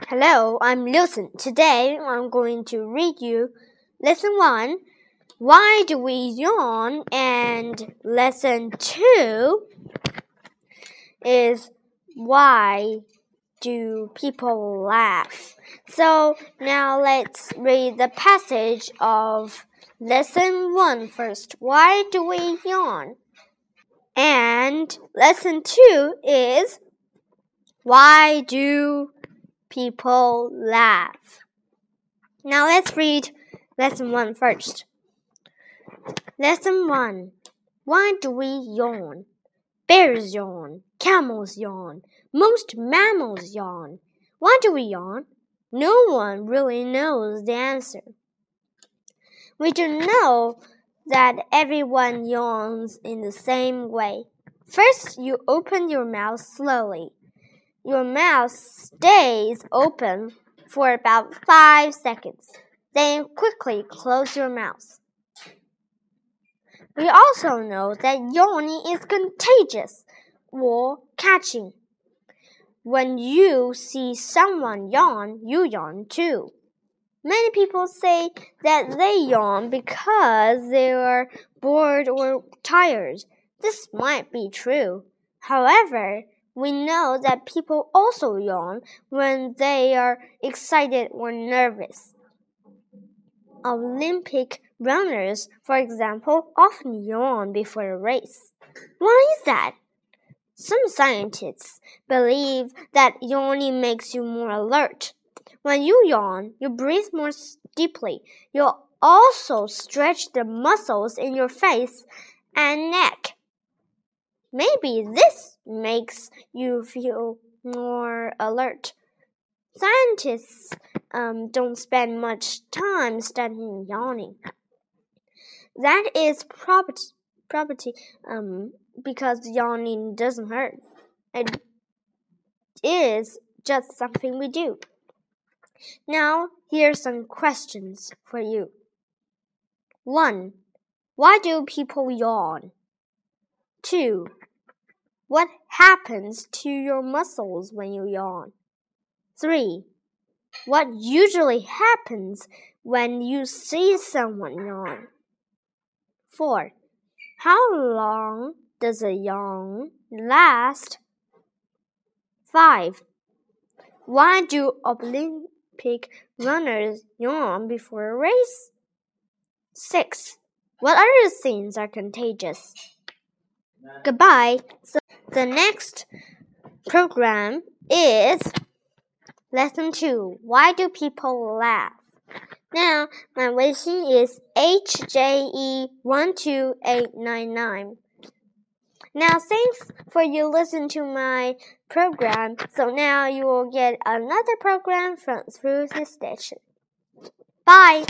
Hello, I'm Lucian. Today I'm going to read you lesson 1 Why do we yawn? And lesson 2 is Why do people laugh? So now let's read the passage of lesson one first. Why do we yawn? And lesson 2 is Why do people laugh. Now let's read lesson one first. Lesson 1 Why do we yawn? Bears yawn, camels yawn, most mammals yawn. Why do we yawn? No one really knows the answer. We do know that everyone yawns in the same way. First, you open your mouth slowly. Your mouth stays open for about five seconds. Then quickly close your mouth. We also know that yawning is contagious or catching. When you see someone yawn, you yawn too. Many people say that they yawn because they are bored or tired. This might be true. However, we know that people also yawn when they are excited or nervous. Olympic runners, for example, often yawn before a race. Why is that? Some scientists believe that yawning makes you more alert. When you yawn, you breathe more deeply. You also stretch the muscles in your face and neck. Maybe this makes you feel more alert. Scientists um, don't spend much time studying yawning. That is property, property um, because yawning doesn't hurt. It is just something we do. Now, here's some questions for you. 1. Why do people yawn? 2. What happens to your muscles when you yawn? 3. What usually happens when you see someone yawn? 4. How long does a yawn last? 5. Why do Olympic runners yawn before a race? 6. What other things are contagious? Goodbye. So the next program is lesson two. Why do people laugh? Now, my Weixin is HJE12899. Now, thanks for you listen to my program. So now you will get another program from through the station. Bye.